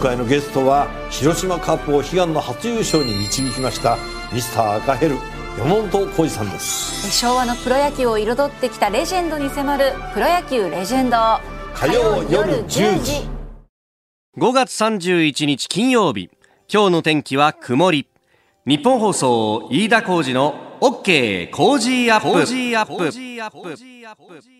回のゲストは広島カープを悲願の初優勝に導きましたミスター赤ヘル山本浩二さんです。昭和のプロ野球を彩ってきたレジェンドに迫る「プロ野球レジェンド」火曜夜10時。5月31日金曜日。今日の天気は曇り。ニッポン放送飯田浩司の OK Cozy up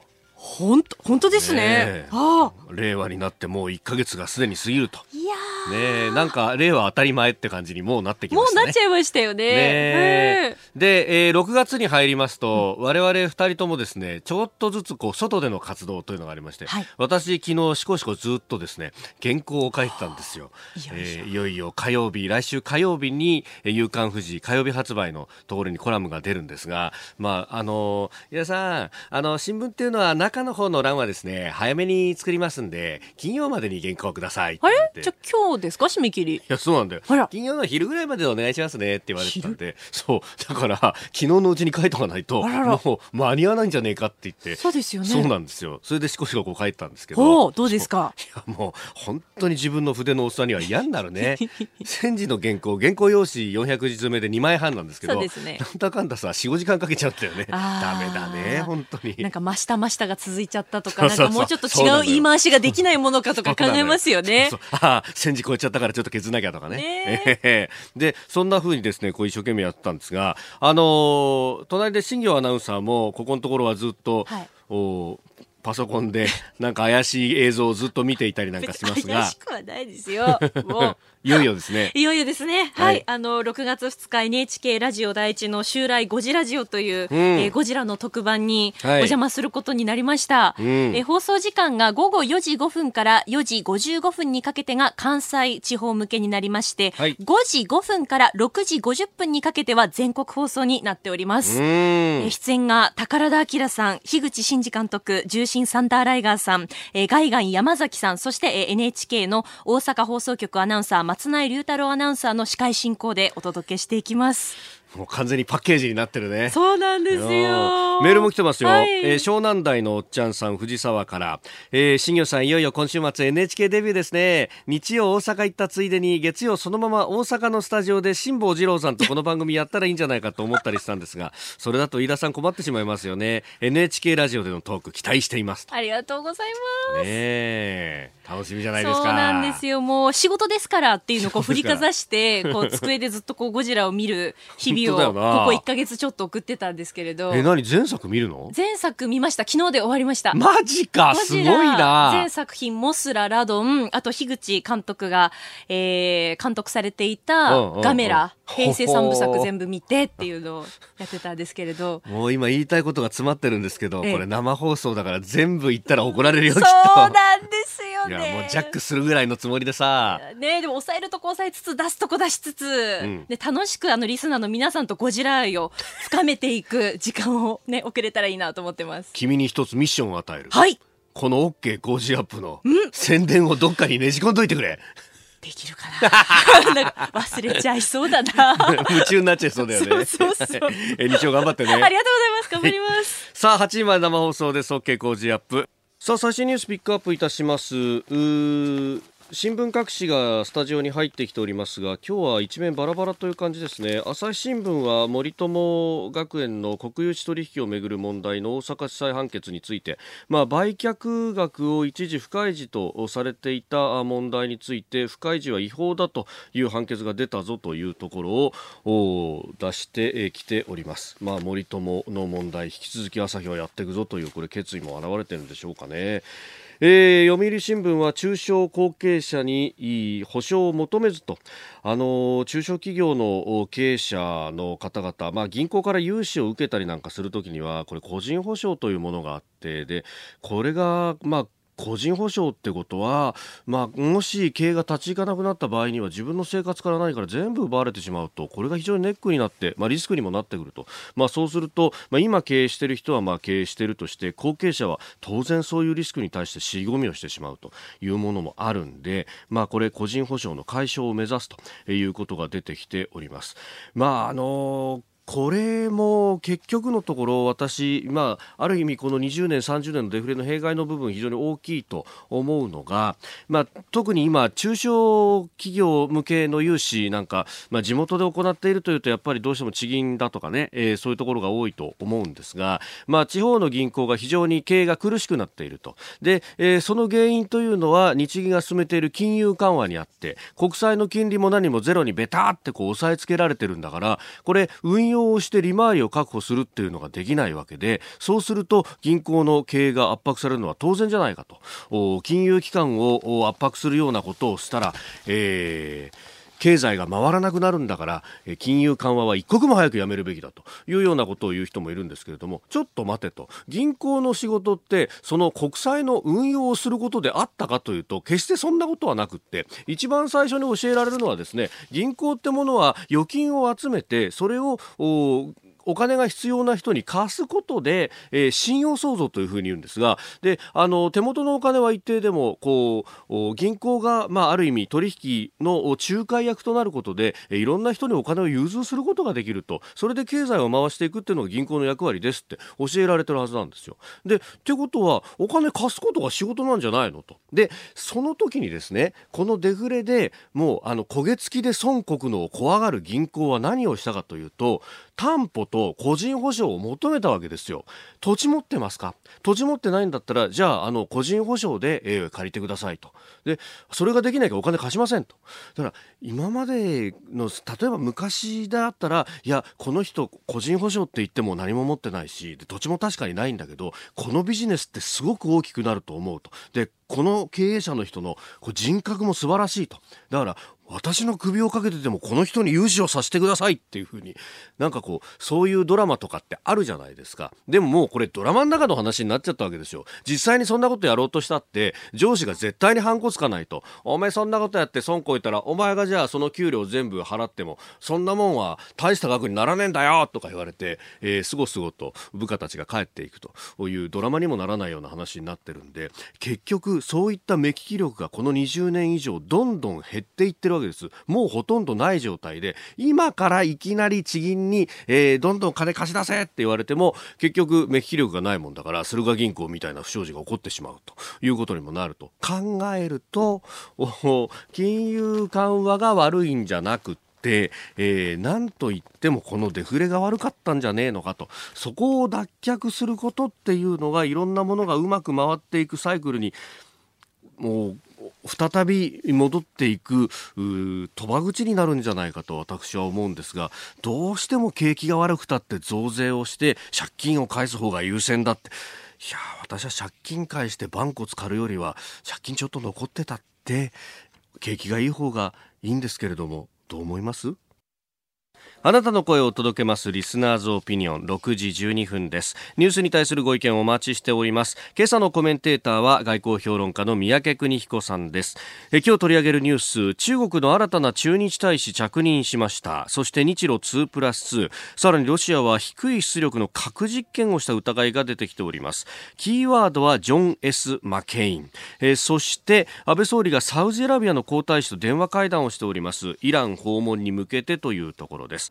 本当本当ですね。ねえ。あ令和になってもう1ヶ月がすでに過ぎると。あいやねえなんか令和当たり前って感じにもうなってきましたねうなっちゃいましたよね。ねえ。で、えー6月に入りますと、我々2人ともですねちょっとずつこう外での活動というのがありまして、はい。私昨日しこしこずっとですね原稿を書いてたんですよ。いよいよえーいよいよ火曜日来週火曜日にえー夕刊富士火曜日発売のところにコラムが出るんですがまああのー皆さんあの新聞っていうのは中の方の欄はですね早めに作りますんで金曜までに原稿をくださいってあれ？じゃあ今日ですか？締め切りいや、そうなんだよ。金曜の昼ぐらいまでお願いしますねって言われてたんで、そう。だから、昨日のうちに書いとかないと、もう間に合わないんじゃねえかって言って。そうですよねそうなんですよ。それでしこしここう書いてたんですけど。おおどうですか？いや、もう、本当に自分の筆のおっさんには嫌になるね。戦時の原稿、原稿用紙400字詰めで2枚半なんですけど、そうですねなんだかんださ、4、5時間かけちゃったよね。ダメだね、本当に。なんか真下真下が続いちゃったとかなんかもうちょっと違う言い回しができないものかとか考えますよね。そうそう。ああ、戦時超えちゃったからちょっと削んなきゃとかね。ねえ。えで、そんな風にですね、こう一生懸命やってたんですが、あのー隣で新業アナウンサーも、ここのところはずっと、はい。おパソコンで、なんか怪しい映像をずっと見ていたりなんかしますが。怪し、くはないですよ。もういよいよですね。いよいよですね。ははいい。あの、6月2日 NHK ラジオ第一の襲来ゴジラジオという、うんえーゴジラの特番におはい邪魔することになりました。うんえー放送時間が午後4時5分から4時55分にかけてが関西地方向けになりまして、はい5時5分から6時50分にかけては全国放送になっておりまうす。ーん。えー出演が宝田明さん、樋口真嗣監督、重心サンダーライガーさん、えー、ガイガン山崎さん、そして、えー NHK の大阪放送局アナウンサー、松内龍太郎アナウンサーの司会進行でお届けしていきます。もう完全にパッケージになってるね。そうなんですいやーメールも来てますよ、はい。えー湘南台のおっちゃんさん藤沢から、えー、新業さんいよいよ今週末 NHK デビューですね。日曜大阪行ったついでに月曜そのまま大阪のスタジオで辛坊治郎さんとこの番組やったらいいんじゃないかと思ったりしたんですが それだと飯田さん困ってしまいますよね。NHK ラジオでのトーク期待しています。ありがとうございます。ねえ楽しみじゃないですか。そうなんですよ。もう仕事ですからっていうのをこう振りかざして、こう机でずっとこうゴジラを見る日々をここ1ヶ月ちょっと送ってたんですけれど。え、何？前作見るの？前作見ました。昨日で終わりました。マジか。すごいな。全作品、モスラ、ラドン、あと、樋口監督が、えー、監督されていたガメラ、平成三部作全部見てっていうのをやってたんですけれど。もう今言いたいことが詰まってるんですけど、ええ。これ生放送だから全部言ったら怒られるよ、きそうっと。なんですよね。いやもうジャックするぐらいのつもりでさ。ねでも抑えるとこ抑えつつ出すとこ出しつつ、ん。で楽しくあのリスナーの皆さんとゴジラ愛を深めていく時間をね送れたらいいなと思ってます。君に一つミッションを与える。はい。この OK 工事アップの宣伝をどっかにねじ込んどいてくれ。できるかな？なんか忘れちゃいそうだな。夢中になっちゃいそうだよね。そうそうそう。え日曜頑張ってね。ありがとうございます。頑張ります。さあ8時まで生放送です。OK 工事アップさあ最新ニュースピックアップいたします。新聞各紙がスタジオに入ってきておりますが今日は一面バラバラという感じですね朝日新聞は森友学園の国有地取引をめぐる問題の大阪地裁判決について、まあ、売却額を一時不開示とされていた問題について不開示は違法だという判決が出たぞというところを出してきております、まあ、森友の問題引き続き朝日はやっていくぞというこれ決意も表れているんでしょうかね。えー、読売新聞は中小後継者にいい保証を求めずと、あの中小企業の経営者の方々、まあ、銀行から融資を受けたりなんかするときにはこれ個人保証というものがあってでこれが、まあ個人保証ってことは、まあ、もし経営が立ち行かなくなった場合には自分の生活から何から全部奪われてしまうとこれが非常にネックになって、まあ、リスクにもなってくると、まあ、そうすると、まあ、今経営している人はまあ経営しているとして後継者は当然そういうリスクに対して尻込みをしてしまうというものもあるんで、まあ、これ個人保証の解消を目指すということが出てきております。まああのこれも結局のところ私、まあ、ある意味この20年、30年のデフレの弊害の部分非常に大きいと思うのが、まあ、特に今、中小企業向けの融資なんか、まあ、地元で行っているというとやっぱりどうしても地銀だとかね、えー、そういうところが多いと思うんですが、まあ、地方の銀行が非常に経営が苦しくなっていると。で、えー、その原因というのは日銀が進めている金融緩和にあって国債の金利も何もゼロにベタってこう押さえつけられてるんだからこれ運用をして利回りを確保するっていうのができないわけでそうすると銀行の経営が圧迫されるのは当然じゃないかと。金融機関を圧迫するようなことをしたら、えー経済が回らなくなるんだから金融緩和は一刻も早くやめるべきだというようなことを言う人もいるんですけれどもちょっと待てと。銀行の仕事ってその国債の運用をすることであったかというと決してそんなことはなくって一番最初に教えられるのはですね銀行ってものは預金を集めてそれをお金が必要な人に貸すことで、えー、信用創造というふうに言うんですがであの手元のお金は一定でもこう銀行が、まあ、ある意味取引の仲介役となることでいろんな人にお金を融通することができるとそれで経済を回していくっていうのが銀行の役割ですって教えられてるはずなんですよ。でってことはお金貸すことが仕事なんじゃないのと。でその時にですねこのデフレでもうあの焦げ付きで損国のを怖がる銀行は何をしたかというと担保と個人保証を求めたわけですよ。土地持ってますか？土地持ってないんだったら、じゃあ、あの、個人保証で、えー、借りてくださいと。で、それができないからお金貸しませんと。だから、今までの、例えば昔だったら、いや、この人、個人保証って言っても何も持ってないし、で土地も確かにないんだけど、このビジネスってすごく大きくなると思うと。で、この経営者の人のこう人格も素晴らしいと。だから、私の首をかけてでもこの人に融資をさせてくださいっていう風になんかこうそういうドラマとかってあるじゃないですか。でももうこれドラマの中の話になっちゃったわけですよ。実際にそんなことやろうとしたって上司が絶対にハンコつかないと。お前そんなことやって損こいたらお前がじゃあその給料全部払ってもそんなもんは大した額にならねえんだよとか言われて、えー、すごすごと部下たちが帰っていくというドラマにもならないような話になってるんで結局そういった目利き力がこの20年以上どんどん減っていってるわけです。もうほとんどない状態で今からいきなり地銀に、えー、どんどん金貸し出せって言われても結局目利き力がないもんだから駿河銀行みたいな不祥事が起こってしまうということにもなると。考えると金融緩和が悪いんじゃなくてで、えー、なんといってもこのデフレが悪かったんじゃねえのかと。そこを脱却することっていうのがいろんなものがうまく回っていくサイクルにもう再び戻っていく賭場口になるんじゃないかと私は思うんですがどうしても景気が悪くたって増税をして借金を返す方が優先だって。いや私は借金返してバンコツるよりは借金ちょっと残ってたって景気がいい方がいいんですけれどもどう思います？あなたの声を届けますリスナーズオピニオン6時12分です。ニュースに対するご意見をお待ちしております。今朝のコメンテーターは外交評論家の三宅邦彦さんです。え今日取り上げるニュース中国の新たな駐日大使着任しました。そして日露2プラス2さらにロシアは低い出力の核実験をした疑いが出てきております。キーワードはジョン・ S・ マケイン。えそして安倍総理がサウジアラビアの皇太子と電話会談をしております。イラン訪問に向けてというところです。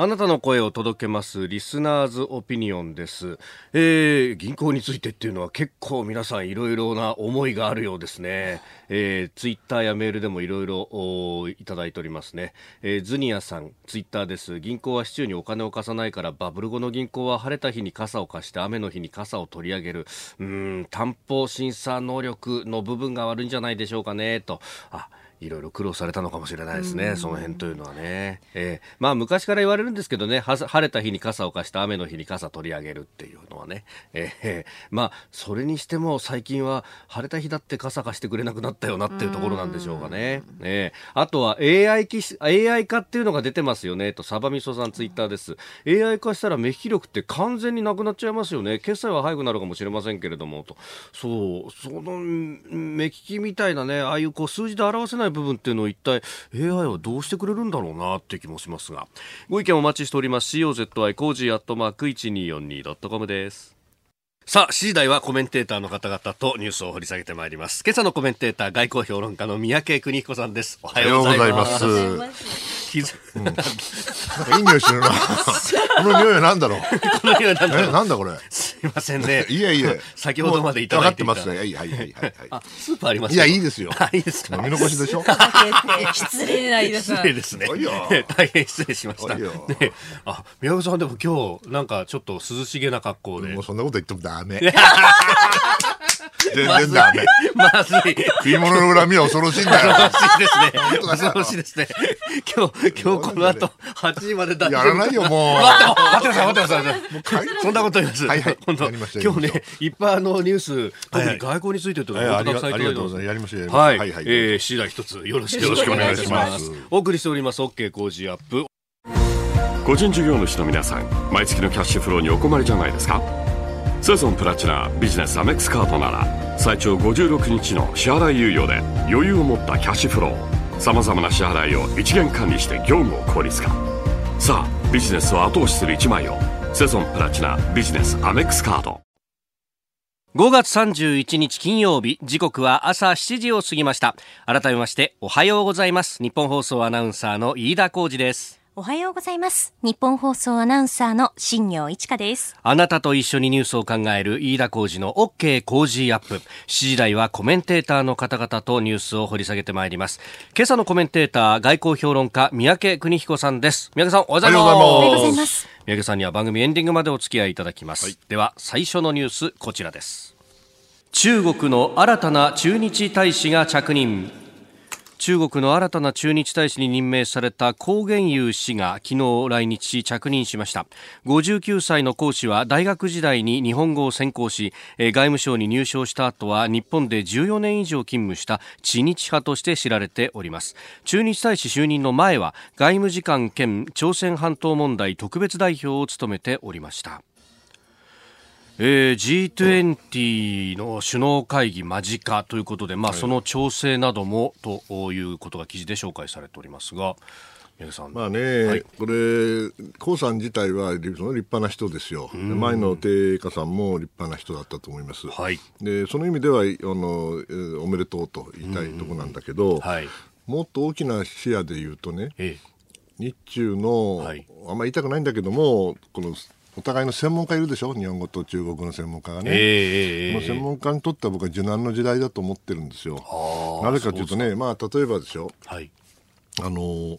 あなたの声を届けますリスナーズオピニオンです、えー、銀行についてっていうのは結構皆さんいろいろな思いがあるようですね、えー、ツイッターやメールでもいろいろいただいておりますね、えー、ズニアさんツイッターです。銀行は市中にお金を貸さないからバブル後の銀行は晴れた日に傘を貸して雨の日に傘を取り上げる。うん担保審査能力の部分が悪いんじゃないでしょうかねと。あいろいろ苦労されたのかもしれないですね、その辺というのはね。えー、まあ昔から言われるんですけどね、晴れた日に傘を貸して雨の日に傘取り上げるっていうのはね。えー、まあそれにしても最近は晴れた日だって傘貸してくれなくなったよなっていうところなんでしょうかね。えー、あとは AI, 機 AI 化っていうのが出てますよねと、サバミソさんツイッターです。AI 化したら目利き力って完全になくなっちゃいますよね。決済は早くなるかもしれませんけれどもと。そう、その目利きみたいなね、ああいうこう数字で表せないない部分っていうのを一体 AI はどうしてくれるんだろうなって気もしますが。ご意見お待ちしております。COZY cozy アットマーク 1242.com です。さあ、7時台はコメンテーターの方々とニュースを掘り下げてまいります。今朝のコメンテーター、外交評論家の宮家邦彦さんです。おはようございます。気づ、うん、なんかいい匂いするな。この匂いは何だろう？この匂いなんだろう？なんだこれ？すいませんね。いやいや。先ほどまでいただいていた。分かってますね。はいはいはいはい。あ、スープありますいや、いいですよ。いいですか？飲み残しでしょ？失礼な言い出失礼ですね。大変失礼しました。あ、宮本さんでも今日、なんかちょっと涼しげな格好で。もうそんなこと言ってもダメ。全然ダメ。まずい。食い物の恨みは恐ろしいんだよ。恐ろしいですね。恐ろしいですね。今日、今日この後、8時まで大丈夫。やらないよ、もう。待ってください、待ってください。そんなこと言います。はいはい。今度、今日ね、いっぱいあのニュース、特に外交についてとか、ありがとうございます。やりましょう。はい。はいはい。えー、次第一つ、よろしくお願いします。お送りしております、OK 工事アップ。個人事業主の皆さん、毎月のキャッシュフローにお困りじゃないですか？セゾンプラチナビジネスアメックスカードなら最長56日の支払い猶予で余裕を持ったキャッシュフローさまざまな支払いを一元管理して業務を効率化。さあビジネスを後押しする一枚をセゾンプラチナビジネスアメックスカード5月31日金曜日時刻は朝7時を過ぎました。改めましておはようございます。日本放送アナウンサーの飯田浩二です。おはようございます。日本放送アナウンサーの新業一華です。あなたと一緒にニュースを考える飯田浩二の OK 工事アップ。7時台はコメンテーターの方々とニュースを掘り下げてまいります。今朝のコメンテーター、外交評論家、三宅邦彦さんです。三宅さん、おはようございます。おはようございます。三宅さんには番組エンディングまでお付き合いいただきます。はい、では、最初のニュース、こちらです。中国の新たな駐日大使が着任。中国の新たな駐日大使に任命された高原優氏が昨日来日し着任しました。59歳の講師は大学時代に日本語を専攻し外務省に入省した後は日本で14年以上勤務した知日派として知られております。駐日大使就任の前は外務次官兼朝鮮半島問題特別代表を務めておりました。えー、G20 の首脳会議間近ということで、まあ、その調整などもということが記事で紹介されておりますが。まあね、はい、これ、江さん自体は立派な人ですよ、前の定家さんも立派な人だったと思います、はい、でその意味ではあのおめでとうと言いたいところなんだけど、はい、もっと大きな視野で言うとね、ええ、日中の、はい、あんまり言いたくないんだけども、このお互いの専門家いるでしょ？日本語と中国の専門家がね、えー、もう専門家にとっては僕は受難の時代だと思ってるんですよ。なぜかというとねまあ例えばでしょ、はい、あの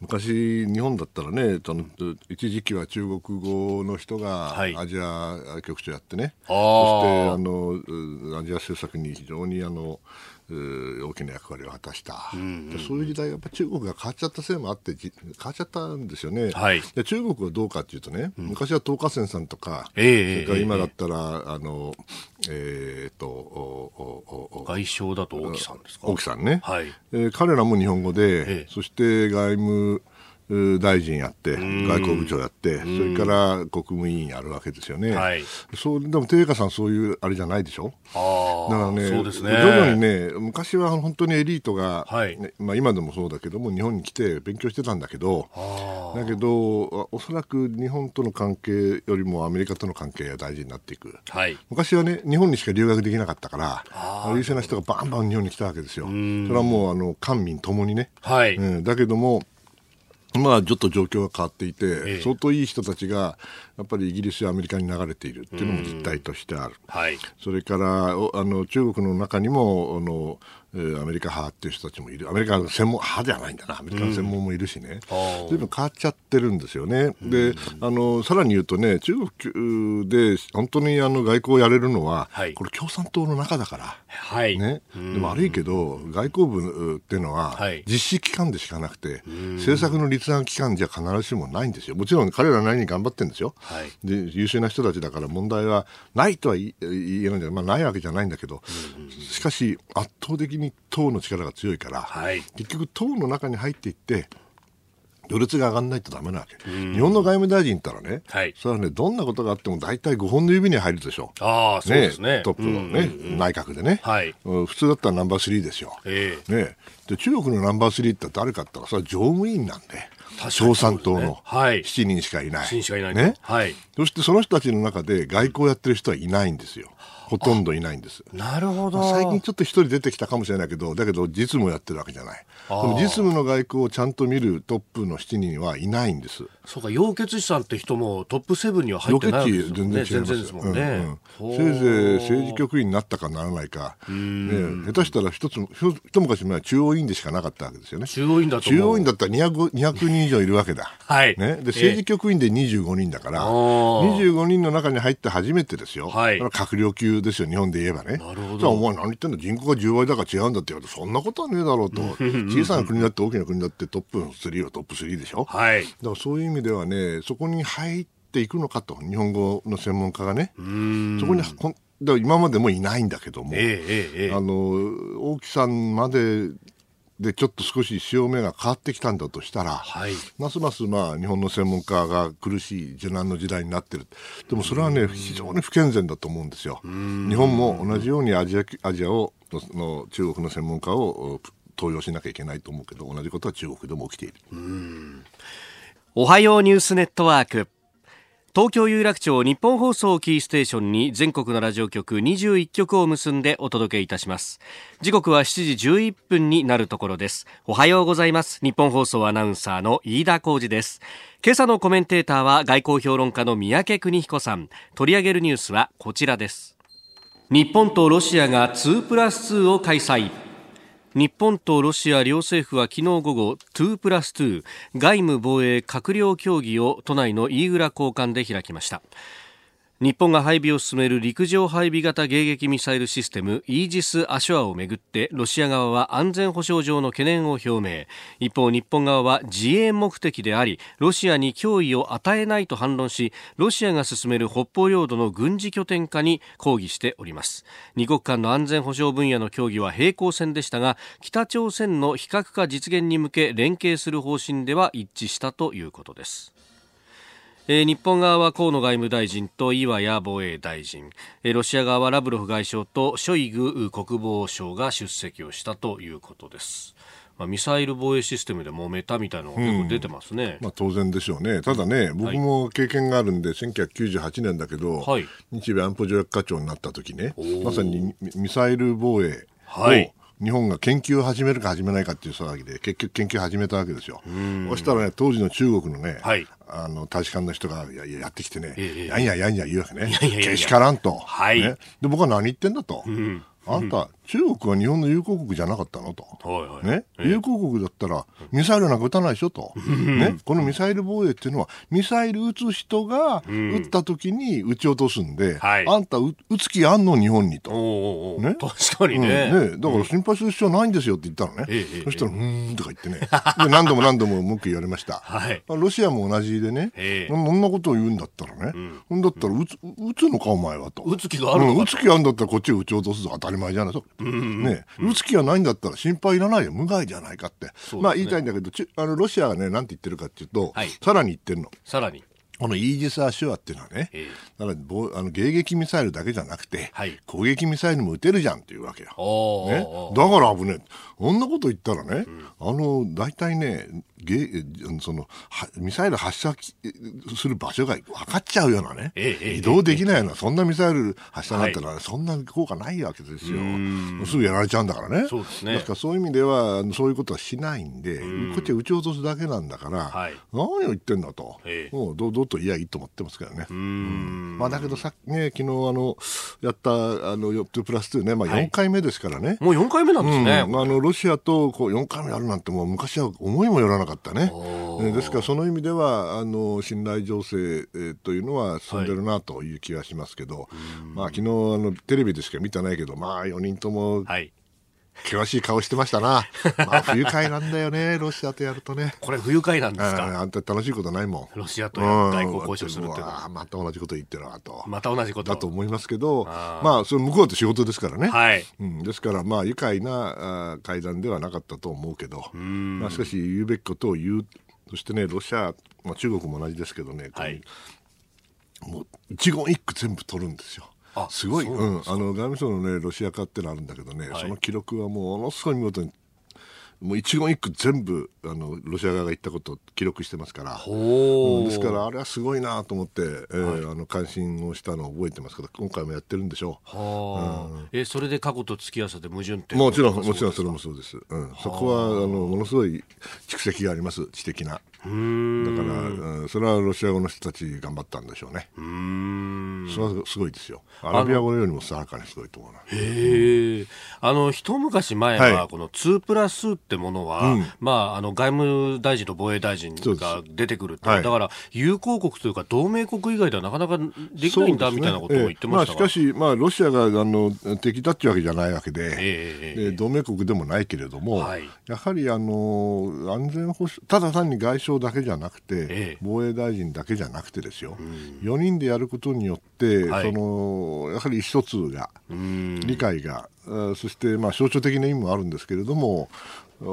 昔、日本だったらねその一時期は中国語の人がアジア局長やってね、はい、そしてあのアジア政策に非常にあの大きな役割を果たした、うんうん、そういう時代やっぱ中国が変わっちゃったせいもあって変わっちゃったんですよね、はい、で中国はどうかというとね、うん、昔は東華線さんとか、えー、それから今だったら、えー、あのえー、と外相だと王毅さんですか？王毅さんね、はい。えー、彼らも日本語で、えー、そして外務大臣やって、外交部長やって、それから国務委員やるわけですよね。はい、そうでも、定家さん、そういうあれじゃないでしょ？あだからね、そうですね。徐々にね、昔は本当にエリートが、はい、まあ、今でもそうだけども、日本に来て勉強してたんだけど、だけど、おそらく日本との関係よりもアメリカとの関係が大事になっていく。はい、昔はね、日本にしか留学できなかったから、優秀な人がバンバン日本に来たわけですよ。それはもう、あの官民ともにね。はい、うん、だけども、まあ、ちょっと状況が変わっていて、ええ、相当いい人たちが、やっぱりイギリスやアメリカに流れているっていうのも実態としてある。はい。それからおあの中国の中にもあの、えーアメリカ派っていう人たちもいる。アメリカの専門派じゃないんだな。アメリカの専門もいるしね、随分変わっちゃってるんですよね。であのさらに言うとね中国で本当にあの外交をやれるのは、はい。これ共産党の中だから。はい。ね、でも悪いけど外交部っていうのははい。実施機関でしかなくて、政策の立案機関じゃ必ずしもないんですよ。もちろん彼らなりに頑張ってるんですよ、はい。で優秀な人たちだから問題はないとは言えないんだまあ、ないわけじゃないんだけど、しかし圧倒的に党の力が強いから、はい。結局党の中に入っていって序列が上がらないとダメなわけ、日本の外務大臣ったらね、はい。それはねどんなことがあっても大体5本の指に入るでしょああ、そうですね。トップのね、内閣でね、はい。うん普通だったらナンバー3ですよ。えね、で中国のナンバー3って誰かって言ったらそれは常務委員なんで共産党のねはい。7人しかいない。7人しかいないね。はい。そしてその人たちの中で外交やってる人はいないんですよ。ほとんどいないんです。なるほど。最近ちょっと一人出てきたかもしれないけど、だけど実務をやってるわけじゃない。でも実務の外交をちゃんと見るトップの7人はいないんです。そうか、楊潔チさんって人もトップセブンには入ってないですもんね。全然違います全然ですもんね。うんほううんせいぜい政治局員になったかならないか、ね、下手したら一つ一昔前は中央委員でしかなかったわけですよね。中央委員だと中央委員だったら 200, 200人以上いるわけだ。はいね、で政治局員で25人だから、おー25人の中に入って初めてですよ、はい閣僚級ですよ、日本で言えばね。なるほど。じゃあ、お前、何言ってんの、人口が10倍だから違うんだって言われて、そんなことはねえだろうと、小さな国だって大きな国だってトップ3はトップ3でしょ？はい。だからそういう意味ではね、そこに入っていくのかと、日本語の専門家がね、そこにだ今までもいないんだけども、ええええええ。あの大木さんまででちょっと少し潮目が変わってきたんだとしたら、はい。ますますまあ日本の専門家が苦しい受難の時代になってる、でもそれはね、非常に不健全だと思うんですよ。日本も同じようにアジアアジアをのの中国の専門家を登用しなきゃいけないと思うけど、同じことは中国でも起きている。おはようニュースネットワーク。東京有楽町日本放送キーステーションに全国のラジオ局21局を結んでお届けいたします。時刻は7時11分になるところです。おはようございます。日本放送アナウンサーの飯田浩二です。今朝のコメンテーターは外交評論家の三宅邦彦さん。取り上げるニュースはこちらです。日本とロシアが2プラス2を開催。日本とロシア両政府は昨日午後2プラス2外務防衛閣僚協議を都内の飯倉交換で開きました。日本が配備を進める陸上配備型迎撃ミサイルシステムイージス・アショアをめぐってロシア側は安全保障上の懸念を表明。一方日本側は自衛目的でありロシアに脅威を与えないと反論しロシアが進める北方領土の軍事拠点化に抗議しております。二国間の安全保障分野の協議は平行線でしたが北朝鮮の非核化実現に向け連携する方針では一致したということです。えー日本側は河野外務大臣と岩谷防衛大臣、えーロシア側はラブロフ外相とショイグ国防相が出席をしたということです。まあ、ミサイル防衛システムで揉めたみたいなのが結構出てますね。まあ、当然でしょうね、ただね、僕も経験があるんで、1998年だけど、はい。日米安保条約課長になった時ね、まさにミミサイル防衛を、はい日本が研究を始めるか始めないかっていう騒ぎで、結局研究を始めたわけですよ。そしたらね、当時の中国のね、はい。あの大使館の人がややってきてね、ええやんややんや言うわけね、けしからんと、はい。ね、で僕は何言ってんだと、あんた、中国は日本の友好国じゃなかったのと。はいはい。ね、ええ。友好国だったら、ミサイルなんか撃たないでしょと、ね、このミサイル防衛っていうのは、ミサイル撃つ人が撃った時に撃ち落とすんで、はい。あんた撃撃つ気あんの、日本にと。おーおね？確かにうん。ね？ねだから心配する必要ないんですよって言ったのね、えそしたら、うーんとか言ってね、で何度も何度も文句言われました、はい。ロシアも同じでね、ええ。そんなことを言うんだったらね、ほんだったら撃つ撃つのか、お前はと。撃つ気があるのかうん撃つ気あるんだったらこっちを撃ち落とすぞ。当たり前じゃない。と、ね、撃つ気がないんだったら心配いらないよ。無害じゃないかって、すね。まあ言いたいんだけどちあのロシアがねなんて言ってるかっていうと、はい。さらに言ってるの。さらに。このイージス・アショアっていうのはね、ええ。だからぼあの迎撃ミサイルだけじゃなくて、はい。攻撃ミサイルも撃てるじゃんっていうわけよ。ね。だから危ねえ。こんなこと言ったらね、あの大体ねゲそのはミサイル発射する場所が分かっちゃうようなね、ええ移動できないような、そんなミサイル発射になったら、そんな効果ないわけですよ。すぐやられちゃうんだからね。そうですね。ですからそういう意味では、そういうことはしないんで、こっちは撃ち落とすだけなんだから、はい。何を言ってんだと、ええ。もう堂々と言えばいいと思ってますけどね。まあ、だけどさっきね、昨日あのやったあの2プラス2ね、まあ、はい。4回目ですからね。もう4回目なんですね。うん。まあ、あのロシアとこう4回目やるなんてもう昔は思いもよらなかったね。えですからその意味ではあの信頼情勢、えーというのは進んでるなという気がしますけど、まあ昨日あのテレビでしか見てないけどまあ4人ともはい。険しい顔してましたな。まあ不愉快なんだよねロシアとやるとね。これ不愉快なんですあか。あんた楽しいことないもん。ロシアと外交交渉するっていうのは。また同じこと言ってるなと。また同じこと。だと思いますけど、あーまあ、それ向こうって仕事ですからね。はい。うん、ですから、まあ、愉快な会談ではなかったと思うけど、まあ、しかし言うべきことを言う、そしてね、ロシア、まあ、中国も同じですけどね、はいもう一言一句全部取るんですよ。あすごい、そううん、あの外務省のね、ロシア化ってのあるんだけどね、はいその記録はもうものすごい見事に、もう一言一句全部あのロシア側が言ったことを記録してますから。ほうんですからあれはすごいなと思って、えーあの関心をしたのを覚えてますけど今回もやってるんでしょう。はあ。え、それで過去と付き合わせて矛盾点もちろん、もちろんそれもそうです。うん、そこは、あの、ものすごい蓄積があります、知的な。だから、うん、それはロシア語の人たち頑張ったんでしょうね。それはすごいですよ。アラビア語よりもさらかにすごいと思うな。へえ。あの、一昔前はは、この2プラスってものは、うん。まあ、あの、外務大臣と防衛大臣が出てくるって、はい。だから、友好国というか、同盟国以外ではなかなかできないんだ、みたいなことを言ってましたが。ええ。まあ、しかし、まあ、ロシアがあの敵だっていうわけじゃないわけで、ええええ。で同盟国でもないけれども、はい。やはりあの安全保障、ただ単に外相だけじゃなくて、ええ。防衛大臣だけじゃなくてですよ、4人でやることによって、はい。そのやはり意思疎通が、うん。理解が、あそして、まあ、象徴的な意味もあるんですけれども、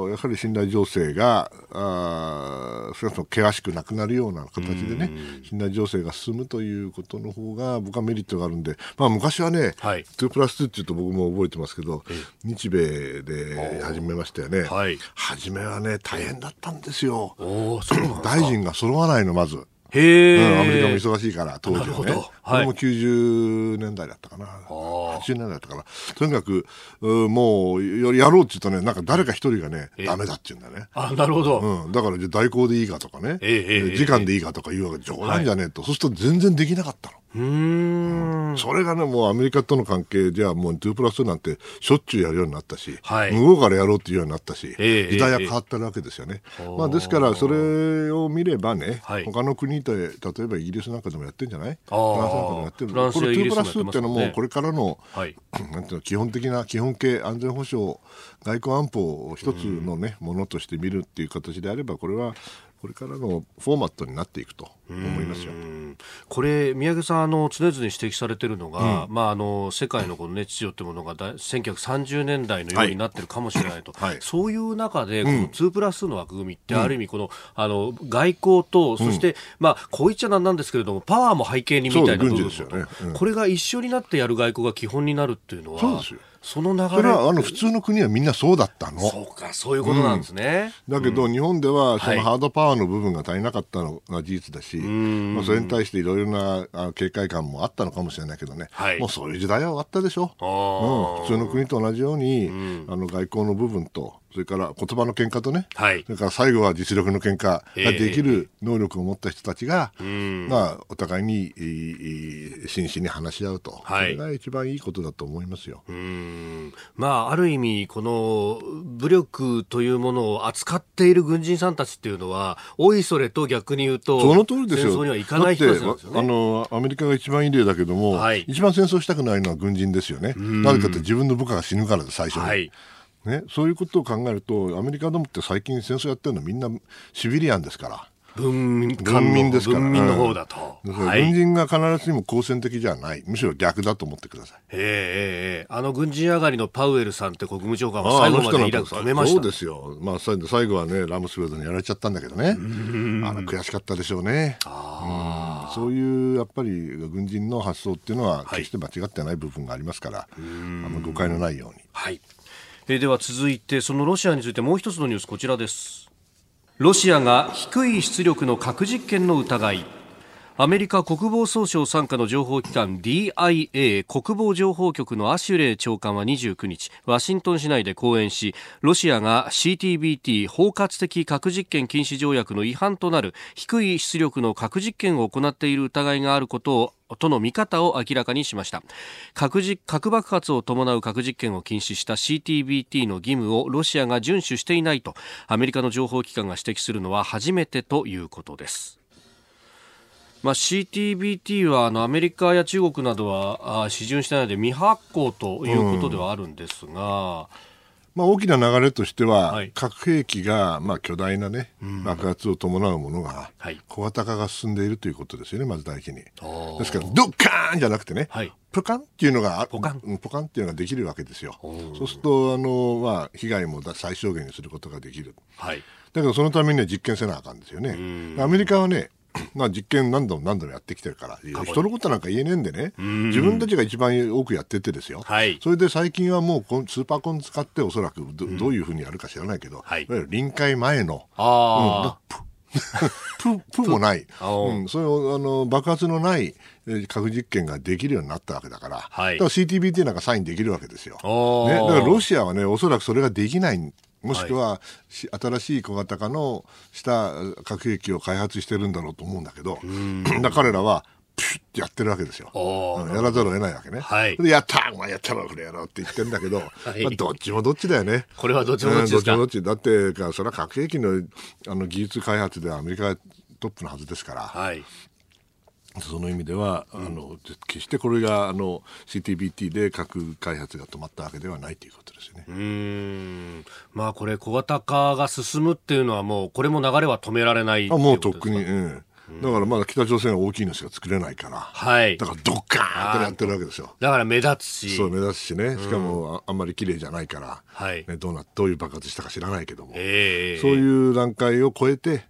やはり信頼情勢が、あー少なくとも険しくなくなるような形でね、信頼情勢が進むということの方が、僕はメリットがあるんで、まあ、昔はね、はい2プラス2っていうと僕も覚えてますけど、日米で始めましたよね。はい初めはね、大変だったんですよ。大臣が揃わないの、まず。へえ、うん、アメリカも忙しいから、当時はね。なるほどはいこれも90年代だったかな。80年代だったかな。とにかく、うもう、ややろうって言うとね、なんか誰か一人がね、ダメだって言うんだよね。あ、なるほど。うん、だからじゃあ代行でいいかとかね、ええ時間でいいかとか言うわけ冗談じゃねえと、そうすると全然できなかったの。うーん。それがね、もうアメリカとの関係じゃもう2プラス2なんてしょっちゅうやるようになったし、はい。向こうからやろうっていうようになったし、ええ時代が変わってるわけですよね。まあ、ですから、それを見ればね、はい。他の国で、例えばイギリスなんかでもやってるんじゃない？フランスなんかでもやってる。これ2やイギリスもプラス2っていうのはもこれからの、はい。なんていうの基本的な基本形安全保障外交安保を一つのね、ものとして見るっていう形であればこれはこれからのフォーマットになっていくと思いますよ。うん。これ、宮家さん、あの常々指摘されているのが、まあ、あの世界のこの、ね、秩序というものがだ1930年代のようになってるかもしれないと、はい。そういう中で、この2プラスの枠組みって、ある意味この、あの外交と、そして、まあ、こう言っちゃなんなんですけれども、パワーも背景にみたいな部分そう軍事ですよね。うん。これが一緒になってやる外交が基本になるっていうのは、そうですよその流れ。それはあの普通の国はみんなそうだったの。そうか、そういうことなんですね。だけど、日本ではそはい。のハードパワーの部分が足りなかったのが事実だし、まあ、それに対していろいろなあ警戒感もあったのかもしれないけどね、はい。もうそういう時代は終わったでしょ。うん、普通の国と同じように、あの外交の部分と、それから言葉の喧嘩とね、はいそれから最後は実力の喧嘩ができる能力を持った人たちが、まあ、お互いに真摯に話し合うと、はいそれが一番いいことだと思いますよ。うんまあ、ある意味、この武力というものを扱っている軍人さんたちっていうのは、おいそれと逆に言うと、その通りですよ。戦争にはいかない人たちなんですよだってあね。のアメリカが一番いい例だけども、はい一番戦争したくないのは軍人ですよね。なぜかって自分の部下が死ぬからで最初に、はい。ね。そういうことを考えると、アメリカどもって最近戦争やってるのみんなシビリアンですから。文民軍民ですから。文民の方だと。うんはい。軍人が必ずしも好戦的じゃない。むしろ逆だと思ってください。ええええええあの軍人上がりのパウエルさんって国務長官はああ最後までイラク止めました。そうですよ。まあ、最後はね、ラムスフェルドにやられちゃったんだけどね。あら、悔しかったでしょうね。うんそういう、やっぱり、軍人の発想っていうのは、決して間違ってない部分がありますから、あの誤解のないように。はい。え、では続いてそのロシアについてもう一つのニュースこちらです。ロシアが低い出力の核実験の疑い。アメリカ国防総省傘下の情報機関 DIA 国防情報局のアシュレイ長官は29日ワシントン市内で講演しロシアが CTBT 包括的核実験禁止条約の違反となる低い出力の核実験を行っている疑いがあることをとの見方を明らかにしました。核実核爆発を伴う核実験を禁止した CTBT の義務をロシアが遵守していないとアメリカの情報機関が指摘するのは初めてということです。まあ、CTBT はあのアメリカや中国などはあ批准してないので未発行ということではあるんですが、まあ、大きな流れとしては、はい、核兵器が、まあ、巨大な、ね、爆発を伴うものが、小型化が進んでいるということですよね、まず第一に。ですから、ドッカーンじゃなくてね、はい、ポカンっていうのが、ポカン。ポカンっていうのができるわけですよ。そうすると、あのまあ、被害も最小限にすることができる。はい、だけど、そのためには実験せなあかんですよね。アメリカはね、まあ実験何度も何度もやってきてるから、人のことなんか言えねえんでね、自分たちが一番多くやっててですよ、はい、それで最近はもうスーパーコン使っておそらくど,、どういうふうにやるか知らないけど、はい、いわゆる臨界前の、あうん、プ プもない、うん、そういうあの爆発のない核実験ができるようになったわけだから、はい、だから CTBT なんかサインできるわけですよ。ね、だからロシアはね、おそらくそれができないもしくは、はい、新しい小型化のした核兵器を開発してるんだろうと思うんだけど、だ彼らは、プシュッてやってるわけですよ。やらざるを得ないわけね。はい、でやったまあ、やったらこれやろうって言ってるんだけど、はい、まあ、どっちもどっちだよね。これはどっちもどっちですか、うん、どっちもどっち。だって、それは核兵器のあの技術開発ではアメリカがトップのはずですから、はい、その意味では、あの決してこれがあの CTBT で核開発が止まったわけではないということですね。うん。まあこれ、小型化が進むっていうのは、もうこれも流れは止められないあもうとっくに、うん、だからまだ北朝鮮は大きいのしか作れないから、はい、だからどっかーってやってるわけですよ。だから目立つし。そう、目立つしね。しかもあんまり綺麗じゃないから、はい。ね、どうな、どういう爆発したか知らないけども、えー、そういう段階を超えて、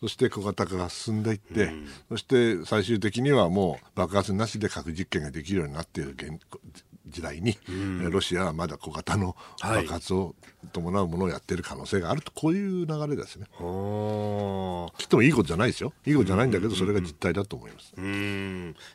そして小型化が進んでいって、うん、そして最終的にはもう爆発なしで核実験ができるようになっている現時代に、うん、ロシアはまだ小型の爆発を伴うものをやっている可能性があると、こういう流れですね。きっともいいことじゃないですよ。いいことじゃないんだけど、それが実態だと思います。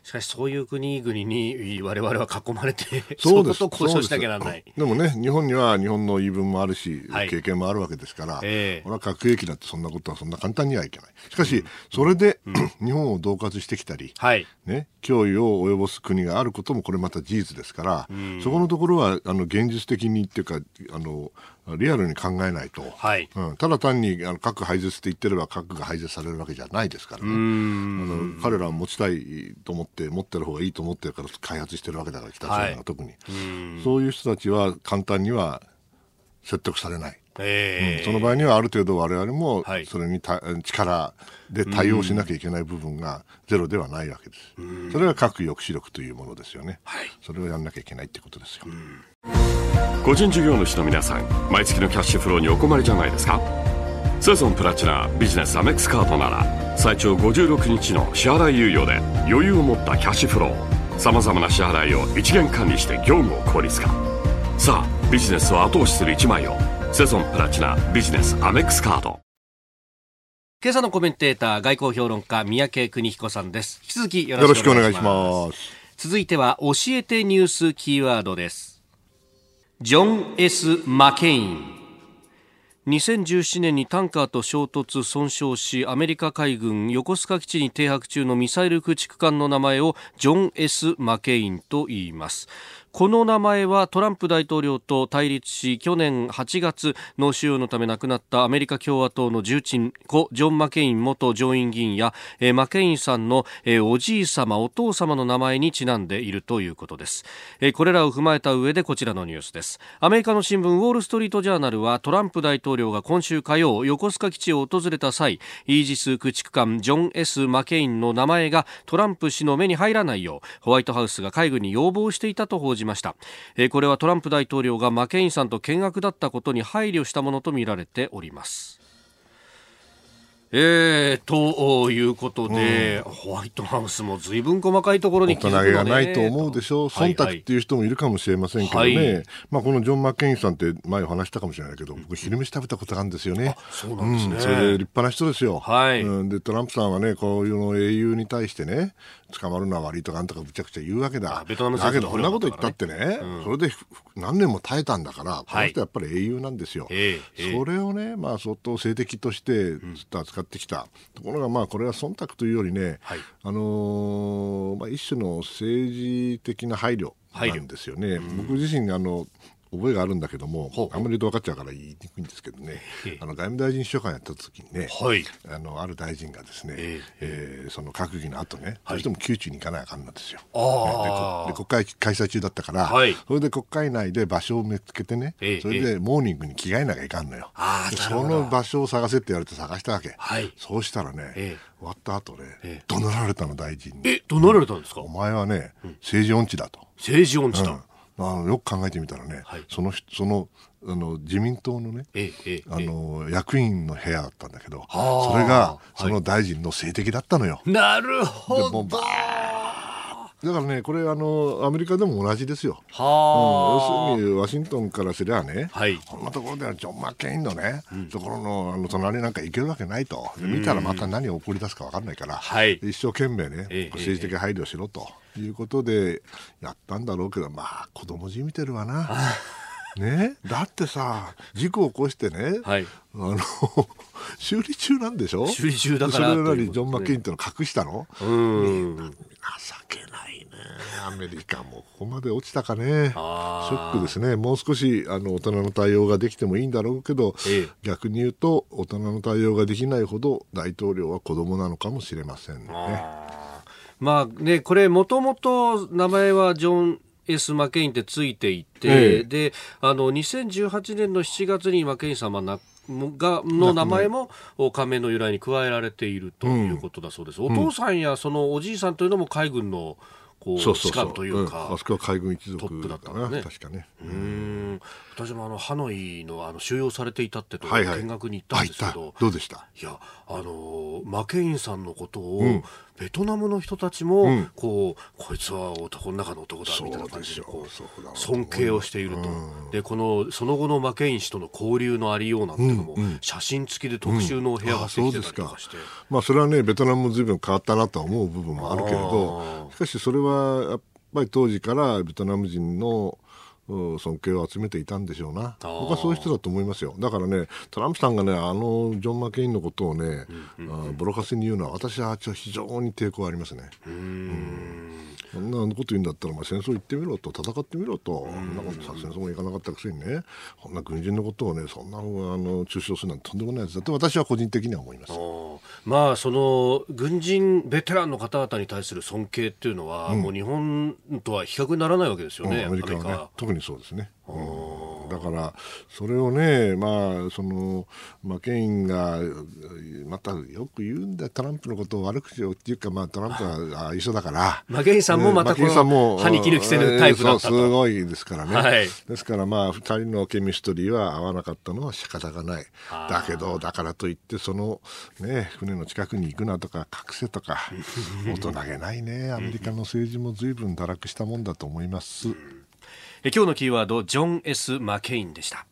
しかし、そういう国々に我々は囲まれて、そうです。そう交渉しなきゃならない。でもね、日本には日本の言い分もあるし、はい、経験もあるわけですから、えー、俺は核兵器だってそんなことはそんな簡単にはいけない。しかし、それで、うん、日本を恫喝してきたり、はい、ね、脅威を及ぼす国があることもこれまた事実ですから、そこのところはあの現実的にっていうかあのリアルに考えないと、はい。うん、ただ単にあの核廃絶って言ってれば核が廃絶されるわけじゃないですからね。あの彼らは持ちたいと思って持ってる方がいいと思ってるから開発してるわけだから北朝鮮が特に、はい、そういう人たちは簡単には説得されない。えー、うん、その場合にはある程度我々もそれにた、はい、力で対応しなきゃいけない部分がゼロではないわけです。それが核抑止力というものですよね。はい、それをやんなきゃいけないってことですよ。個人事業主の皆さん毎月のキャッシュフローにお困りじゃないですか？セゾンプラチナビジネスアメックスカードなら最長56日の支払い猶予で余裕を持ったキャッシュフローさまざまな支払いを一元管理して業務を効率化。さあビジネスを後押しする一枚をセゾンプラチナビジネスアメックスカード。今朝のコメンテーター外交評論家三宅邦彦さんです。引き続きよろしくお願いします。続いては教えてニュースキーワードです。ジョン・ S・ マケイン。2017年にタンカーと衝突損傷しアメリカ海軍横須賀基地に停泊中のミサイル駆逐艦の名前をジョン・ S・ マケインと言いますこの名前はトランプ大統領と対立し去年8月脳腫瘍のため亡くなったアメリカ共和党の重鎮故ジョン・マケイン元上院議員や、え、マケインさんの、え、おじい様お父様の名前にちなんでいるということです、え、これらを踏まえた上でこちらのニュースです。アメリカの新聞ウォール・ストリート・ジャーナルはトランプ大統領が今週火曜横須賀基地を訪れた際イージス駆逐艦ジョン・ S・ マケインの名前がトランプ氏の目に入らないようホワイトハウスが海軍に要望していたと報じました、えー、これはトランプ大統領がマケインさんと見学だったことに配慮したものとみられております。えー、ということで、うん、ホワイトハウスもずいぶん細かいところに気づくの、ね、がないと思うでしょう、忖度っていう人もいるかもしれませんけどね、はいはい、まあ、このジョン・マッケインさんって前お話したかもしれないけど、僕、昼飯食べたことがあるんですよね、そうなんですね、うん、それで立派な人ですよ、はい、うん、でトランプさんはね、こういうの英雄に対してね、捕まるのは悪いとか、なんとかむちゃくちゃ言うわけだ、だけど、こんなこと言ったってね、うん、それで何年も耐えたんだから、この人やっぱり英雄なんですよ、はい、それをね、まあ、相当性的としてずっと扱ってきた。ところが、まあ、これは忖度というよりね、はい、あのー、まあ、一種の政治的な配慮なんですよね。僕自身あの覚えがあるんだけども、あんまり分かっちゃうから言いにくいんですけどね、あの外務大臣秘書官やった時にね、はい、あのある大臣がですね、ええ。ー、その閣議の後ね、どうしても宮中に行かないあかんなんですよ。で国会開催中だったから、はい、それで国会内で場所を見つけてね、それでモーニングに着替えなきゃいかんのよ。その場所を探せって言われて探したわけ。はい、そうしたらね、終わった後ね、怒鳴られたの大臣に。え、怒鳴られたんですか？お前はね、政治音痴だと。政治音痴だ。うんあのよく考えてみたらね、はい、そのそのあの自民党のね、ええ、あの役員の部屋だったんだけど、それがその大臣の政敵だったのよ。なるほど。だからね、これあの、アメリカでも同じですよ。はうん、要するに、ワシントンからすりゃね、はい、こんなところではジョン・マッケインのね、うん、ところのあの隣なんか行けるわけないと、見たらまた何を送り出すか分かんないから、はい、一生懸命ね、え政治的配慮しろと。いうことでやったんだろうけど、まあ、子供じみてるわな。ね、だってさ事故を起こしてね、はい、あの 修理中なんでしょ？修理中だからそれなりジョン・マッケインっての隠したの？うん。情けない。ねアメリカもここまで落ちたかね。ショックですね。もう少しあの大人の対応ができてもいいんだろうけど、ええ、逆に言うと大人の対応ができないほど大統領は子供なのかもしれませんね。まあね、これもともと名前はジョン S. マケインってついていて、ええ、であの2018年の7月にマケイン様がの名前も加盟の由来に加えられているということだそうです、うん、お父さんやそのおじいさんというのも海軍のこう士官というか、うん、あそこは海軍一族トップだったんね。確かね。うん。私もあのハノイのあの収容されていたってところ見学に行ったんですけど、はいはい、どうでした？いやあのマケインさんのことを、うんベトナムの人たちも、うん、こうこいつは男の中の男だみたいな感じでこう尊敬をしていると、うん、でこのその後のマケイン氏との交流のありようなんていうのも、うん、写真付きで特集のお部屋ができてたりとかして、まあ、それはねベトナムもずいぶん変わったなと思う部分もあるけれどしかしそれはやっぱり当時からベトナム人の尊敬を集めていたんでしょうな、僕はそういう人だと思いますよ、だからね、トランプさんがね、あのジョン・マケインのことをね、うんうん、ボロカスに言うのは、私は非常に抵抗ありますね。うん。そんなこと言うんだったら、まあ、戦争行ってみろと、戦ってみろと、そんなことさ、戦争も行かなかったくせにね、こんな軍人のことをね、そんなあの中傷するなんてとんでもないやつだと、私は個人的には思います。まあ、その軍人、ベテランの方々に対する尊敬っていうのは、うん、もう日本とは比較にならないわけですよね、うん、アメリカはね、特にそうですね。うん、だからそれをね、まあ、そのマケインがまたよく言うんだトランプのことを悪口をっていうか、まあ、トランプは一緒だから。マケインさんもまたこの歯に切る着せぬタイプだったと、すごいですからね、はい、ですからまあ2人のケミストリーは合わなかったのは仕方がない。だけどだからといってその、ね、船の近くに行くなとか隠せとか 大人げないね。アメリカの政治も随分堕落したもんだと思います。今日のキーワードジョン・ S・ マケインでした。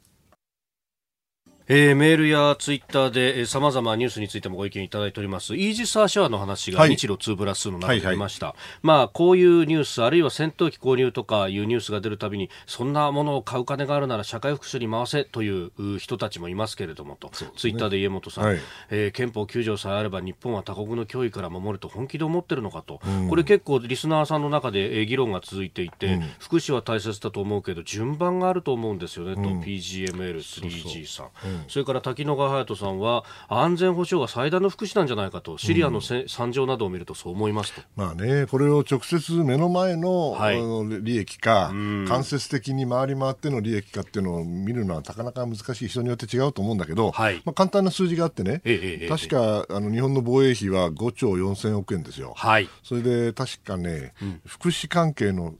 えー、メールやツイッターでさまざまニュースについてもご意見いただいております。イージス・アショアの話が日露2プラスの中で出ました、はいはい。はい、まあ、こういうニュースあるいは戦闘機購入とかいうニュースが出るたびにそんなものを買う金があるなら社会福祉に回せという人たちもいますけれどもと、ね、ツイッターで家元さん、はい、えー、憲法9条さえあれば日本は他国の脅威から守ると本気で思ってるのかと、うん、これ結構リスナーさんの中で議論が続いていて、うん、福祉は大切だと思うけど順番があると思うんですよねと、うん、PGML3G さん。それから滝野野川隼人さんは安全保障が最大の福祉なんじゃないかとシリアのせ、惨状などを見るとそう思いますと、まあね、これを直接目の前の、はい、利益か間接的に回り回っての利益かっていうのを見るのはなかなか難しい。人によって違うと思うんだけど、はい、まあ、簡単な数字があってね、ええ、確かあの日本の防衛費は5兆4000億円ですよ、はい、それで確かね、うん、福祉関係の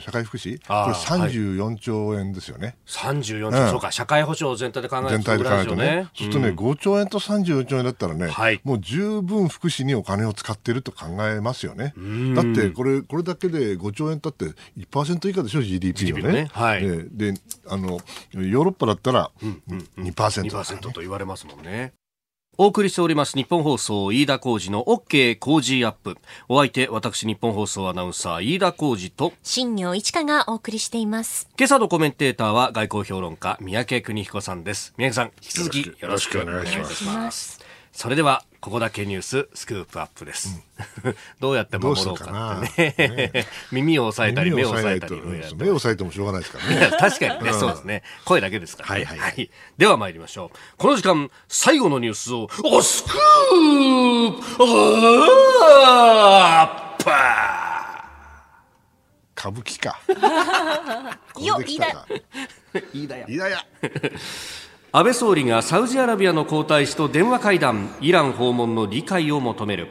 社会福祉これ34兆円ですよね。34兆、うん、そうか社会保障全体で考えると体で考えるとね。そうそうするとね、5兆円と34兆円だったらね、はい。もう十分福祉にお金を使ってると考えますよね。だって、これ、これだけで5兆円だって1%以下でしょ、GDP のね。ね。はい。でで、あの、ヨーロッパだったら2%だからね、2%と言われますもんね。お送りしております日本放送飯田浩二の OK 工事アップ。お相手、私日本放送アナウンサー飯田浩二と、新業一華がお送りしています。今朝のコメンテーターは外交評論家、三宅邦彦さんです。三宅さん、引き続きよろしくお願いします。それでは、ここだけニューススクープアップです。どうやって守ろうかってね。耳を押さえたり、目を押さえたり目を押さえてもしょうがないですからね。確かにね、そうですね。声だけですから、ね。はいはいはいでは参りましょう。この時間、最後のニュースを、おスクープアップ歌舞伎か。よ いいだよ。いやいや。安倍総理がサウジアラビアの皇太子と電話会談、イラン訪問の理解を求める。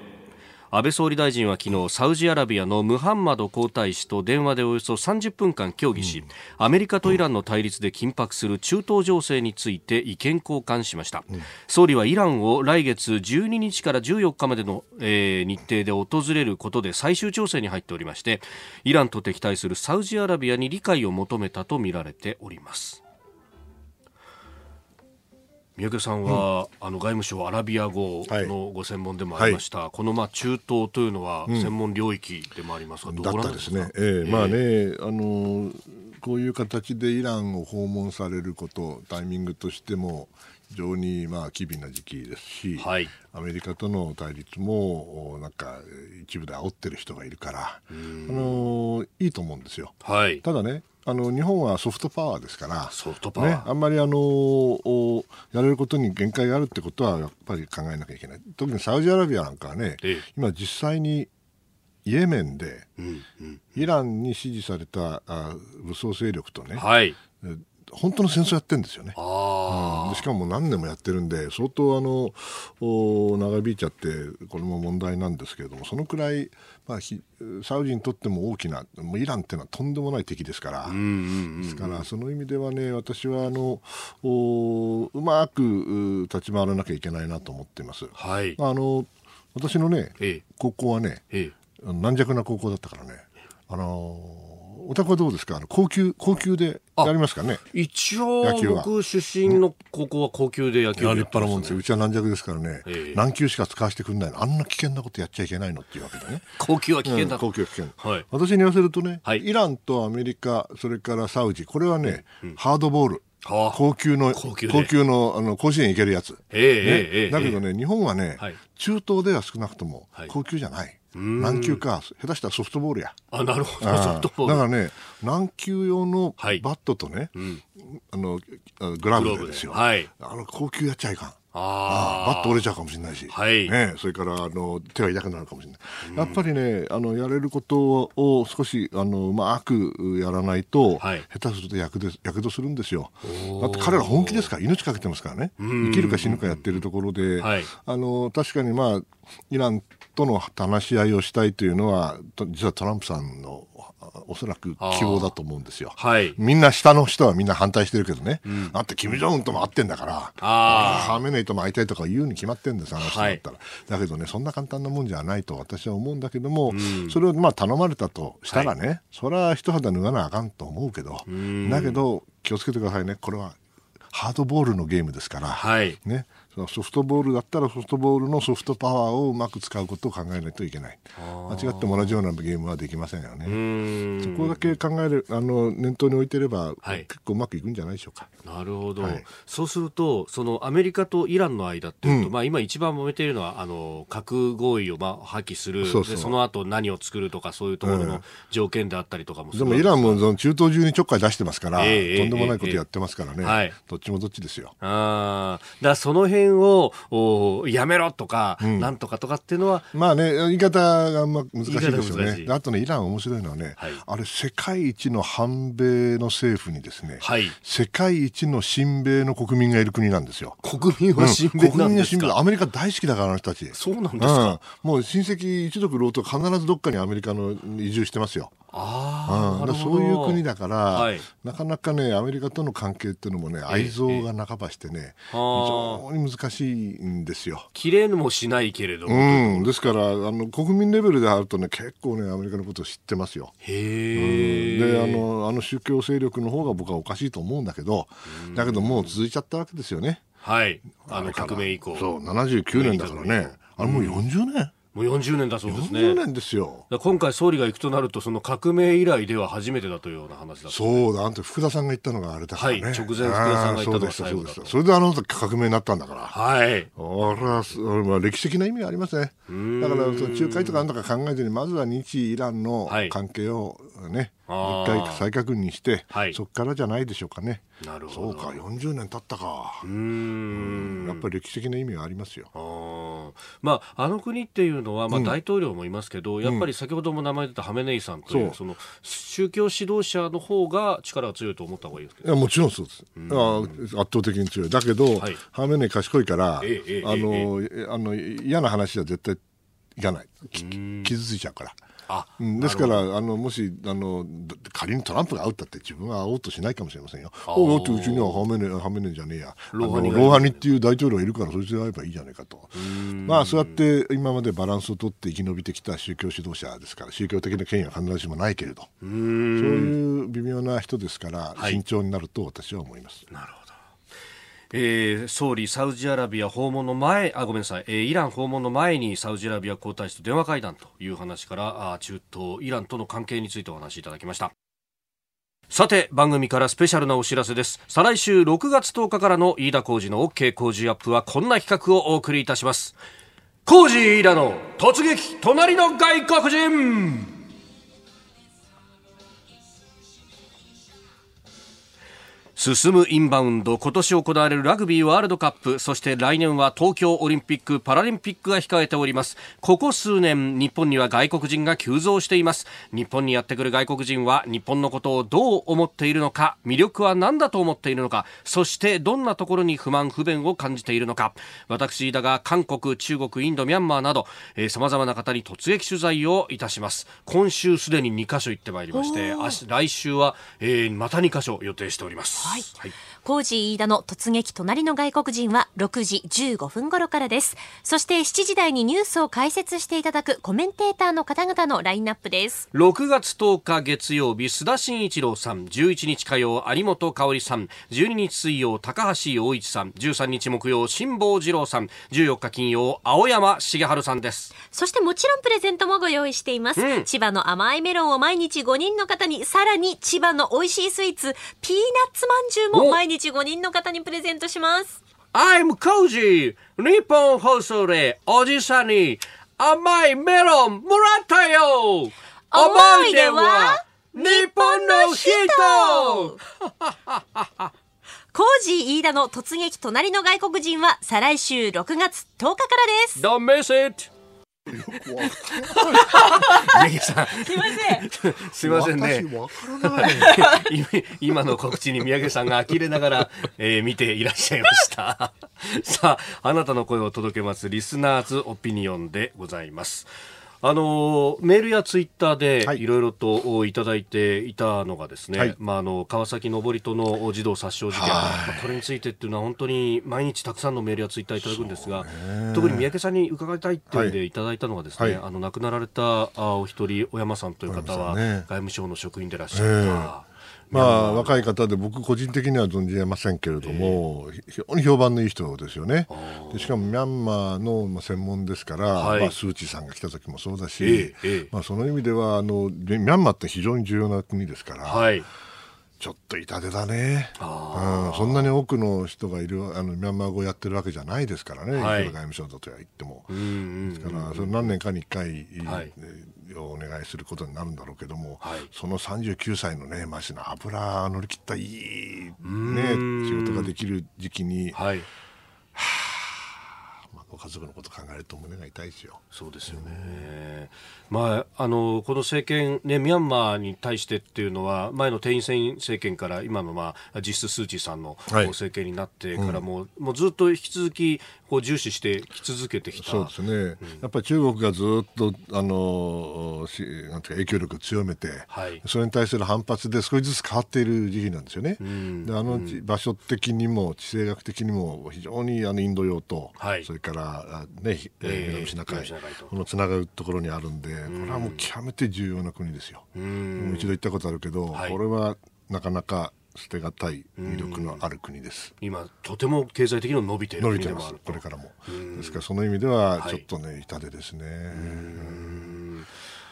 安倍総理大臣は昨日サウジアラビアのムハンマド皇太子と電話でおよそ30分間協議し、アメリカとイランの対立で緊迫する中東情勢について意見交換しました、総理はイランを来月12日から14日までの、えー日程で訪れることで最終調整に入っておりましてイランと敵対するサウジアラビアに理解を求めたとみられております三宅さんは、あの外務省アラビア語のご専門でもありました、このまあ中東というのは専門領域でもありますが、どうだっご覧になりますか？ねええ。まあね、あのこういう形でイランを訪問されること、タイミングとしても非常にまあ機微な時期ですし、はいアメリカとの対立もおなんか一部で煽ってる人がいるから、あのいいと思うんですよ。はい。ただね、あの日本はソフトパワーですから、ソフトパワーね、あんまりあのおやれることに限界があるってことはやっぱり考えなきゃいけない。特にサウジアラビアなんかはね、ええ今実際にイエメンで、イランに支持されたあ武装勢力とね、はい。え本当の戦争やってるんですよね。あうんでしかも何年もやってるんで相当あのお長引いちゃってこれも問題なんですけれどもそのくらい、まあ、ひサウジにとっても大きなもうイランっていうのはとんでもない敵ですから、ですからその意味ではね私はあのおうまくう立ち回らなきゃいけないなと思っています。あ。はい。あの私のね、ええ高校はねええ。軟弱な高校だったからねあのお宅はどうですか？あの高級高級でやりますかね？一応僕出身の高校は高級で野球いや部やってます立派なもんですよ。うちは軟弱ですからね、ええ軟球しか使わせてくれないの。あんな危険なことやっちゃいけないのっていうわけでね。高級は危険だうんと。高級は危険。はい私に言わせるとね、はいイランとアメリカ、それからサウジ、これはね、ハードボール。はあ高級の、高級での、あの、甲子園行けるやつ。ねええだけどね、日本はね、はい中東では少なくともはい高級じゃない。軟球か、下手したらソフトボールや。あ、なるほど。ソフトボール。だからね、軟球用のはいバットとね、んあの、あグラブですよ。はいあの、高級やっちゃいかん。あああバット折れちゃうかもしれないし、はい。ね、それからあの手が痛くなるかもしれない、やっぱりねあのやれることを少しあのうまくやらないと、はい。下手すると躍動躍動するんですよ。だって彼ら本気ですから命かけてますからね。生きるか死ぬかやってるところで、はい。あの確かにまあイランとの話し合いをしたいというのはと実はトランプさんのあおそらく希望だと思うんですよ。はい。みんな下の人はみんな反対してるけどね、だってキム・ジョンウンとも会ってんだから、あハーメネイとも会いたいとか言うに決まってんです、あの人だったら、だけどね、そんな簡単なもんじゃないと私は思うんだけども、それをまあ頼まれたとしたらね、それは一肌脱がなあかんと思うけど、だけど、気をつけてくださいね、これはハードボールのゲームですから、はい。ね、そのソフトボールだったらソフトボールのソフトパワーをうまく使うことを考えないといけない。間違っても同じようなゲームはできませんよね。そこだけ考えるあの念頭に置いてれば、はい。結構うまくいくんじゃないでしょうか。なるほど、はい。そうすると、そのアメリカとイランの間っていうと、うん。まあ、今、一番揉めているのはあの核合意をまあ破棄する。そうそう。で、その後何を作るとか、そういうところうん。の条件であったりとかもすでるもイランもその中東中にちょっかい出してますから、ええとんでもないことやってますからね、ええはい。どっちもどっちですよ。あー。だその辺をおやめろとか、ん。なんとかとかっていうのは、まあね、言い方があんま難しいですよね。であとね、イラン面白いのはね、はい。あれ、世界一の反米の政府にですね、はい。世界一の親米の国民がいる国なんですよ。国民は親うん。米国民の親米。なんですか、アメリカ大好きだから、あの人たち。そうなんですか、うん、もう親戚一族老頭必ずどっかにアメリカの移住してますよ。ああ、うん、そういう国だから、はい。なかなかねアメリカとの関係っていうのもね愛像が半ばしてね、非常に難しいんですよ。綺麗もしないけれども、うん、ですからあの国民レベルであるとね結構ねアメリカのことを知ってますよ。へうん、であのあの宗教勢力の方が僕はおかしいと思うんだけどだけどもう続いちゃったわけですよね。はい。あの革命以降。そう79年だからね。あれもう40年、もう40年だそうですね。40年ですよ。今回総理が行くとなると、その革命以来では初めてだというような話だそうだ、あんた福田さんが言ったのがあれだからね。はい、直前福田さんが言ったのが最後だと。それであの時革命になったんだから。はい。あれは、まあ、歴史的な意味がありますね。だから、その仲介とかなんとか考えずに、まずは日イランの関係をね、はい、一回再確認して、はい、そこからじゃないでしょうかね。なるほど。そうか、40年経ったか。うん。やっぱり歴史的な意味がありますよ。あまあ、あの国っていうのは、まあ、大統領もいますけど、うん、やっぱり先ほども名前出たハメネイさんという、その宗教指導者の方が力が強いと思った方がいいですけど。いや、もちろんそうです。あ圧倒的に強い。だけど、はい、ハメネイ賢いから、ええあの、え、あの嫌な話は絶対いかない。傷ついちゃうから。あですからあのもしあの仮にトランプが会うったって自分は会おうとしないかもしれませんよ。おおってうちにははめねはめねじゃねえやローハニっていう大統領がいるからそいつで会えばいいじゃないかと。まあそうやって今までバランスを取って生き延びてきた宗教指導者ですから宗教的な権威は必ずしもないけれど。そういう微妙な人ですから、慎重になると私は思います。なるほどえー、総理、サウジアラビア訪問の前、あ、ごめんなさい、えー、イラン訪問の前にサウジアラビア皇太子と電話会談という話から、あ中東、イランとの関係についてお話しいただきました。さて、番組からスペシャルなお知らせです。再来週6月10日からの飯田浩二の OK 工事アップはこんな企画をお送りいたします。工事飯田の突撃隣の外国人進むインバウンド今年行われるラグビーワールドカップそして来年は東京オリンピック・パラリンピックが控えております。ここ数年日本には外国人が急増しています。日本にやってくる外国人は日本のことをどう思っているのか魅力は何だと思っているのかそしてどんなところに不満不便を感じているのか。私だが韓国中国インドミャンマーなどさまざまな方に突撃取材をいたします。今週すでに2カ所行ってまいりまして来週は、えー、また2カ所予定しておりますはい、はいコージー飯田の突撃隣の外国人は6時15分頃からです。そして7時台にニュースを解説していただくコメンテーターの方々のラインナップです。6月10日月曜日、須田慎一郎さん、11日火曜、有本香里さん、12日水曜、高橋洋一さん、13日木曜、辛坊治郎さん、14日金曜、青山茂春さんです。そしてもちろんプレゼントもご用意しています。うん、千葉の甘いメロンを毎日5人の方に、さらに千葉の美味しいスイーツ、ピーナッツまんじゅうも毎日日5人の方にプレゼントします。I'm Cozy! 日本放送でおじさんに甘いメロンもらったよ思い出は日本の人コージー飯田の突撃隣の外国人は再来週6月10日からです。Don't miss it! 宮城さん。すいません。すいませんね。今の告知に宮城さんが呆れながら、えー、見ていらっしゃいました。さあ、あなたの声を届けますリスナーズオピニオンでございます。あのメールやツイッターでい。ろいろといただいていたのがですね、はい、まあ、あの川崎登戸の児童殺傷事件、まあ、これについてっていうのは本当に毎日たくさんのメールやツイッターいただくんですが特に三宅さんに伺いたいっていうんでい。ただいたのがですね、はい、あの亡くなられたあお一人小山さんという方は、外務省の職員でいらっしゃった。まあ、若い方で僕個人的には存じませんけれども、非常に評判のいい人ですよね。でしかもミャンマーの専門ですから、はい、まあ、スー・チーさんが来た時もそうだし、まあ、その意味ではあのミャンマーって非常に重要な国ですから、はい、ちょっと痛手だね、うん、そんなに多くの人がいるあのミャンマー語をやってるわけじゃないですからね、はい、外務省だとは言っても。ですからそれ何年かに1回、はい。をお願いすることになるんだろうけども、はい、その39歳のねマシな油乗り切ったいい、ね、仕事ができる時期に、はい、はあまあ、家族のことを考えると胸が痛いですよ。そうですよね。まあ、あの、この政権、ね、ミャンマーに対してっていうのは、前のテインセイン政権から今の、まあ、実質スー・チーさんの、はい。政権になってからも、うもうずっと引き続き、こう、重視してき続けてきた。そうですね、やっぱり中国がずっとあのしなんていうか影響力を強めて、はい。それに対する反発で少しずつ変わっている時期なんですよね。であの場所的にも地政学的にも非常にあのインド洋と、はい。それからあね、ひえー南シナ海このつながるところにあるんで、これはもう極めて重要な国ですよ。もう一度行ったことあるけど、はいこれはなかなか捨てがたい魅力のある国です。今、とても経済的にも伸びている伸びてます国でもある、とこれからも。ですから、その意味では、はいちょっとね、痛手ですね。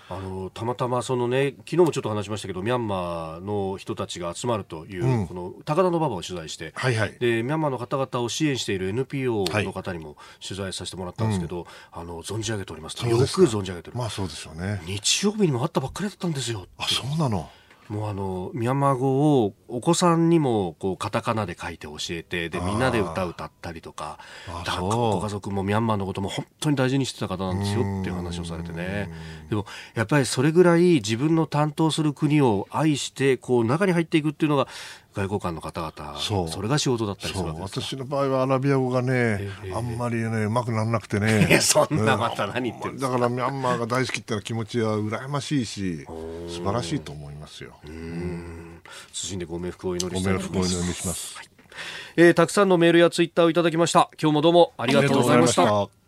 あのたまたまそのね昨日もちょっと話しましたけどミャンマーの人たちが集まるという、この高田馬場を取材して、はいはい。でミャンマーの方々を支援している NPO はい。の方にも取材させてもらったんですけど、あの存じ上げておりますと。よく存じ上げております、まあそうですよね。日曜日にも会ったばっかりだったんですよあ、そうなの。もうあのミャンマー語をお子さんにもこうカタカナで書いて教えてでみんなで歌歌ったりとかご家族もミャンマーのことも本当に大事にしてた方なんですよっていう話をされてね。でもやっぱりそれぐらい自分の担当する国を愛してこう中に入っていくっていうのが外交官の方々そう。れが仕事だったりするわ私の場合はアラビア語がね、あんまりねうまくならなくてね。そんなまた何言ってるだからミャンマーが大好きっていう気持ちは羨ましいし素晴らしいと思いますよ。謹ん。でご冥福をお祈りご冥福をお祈りします。えーたくさんのメールやツイッターをいただきました。今日もどうもありがとうございました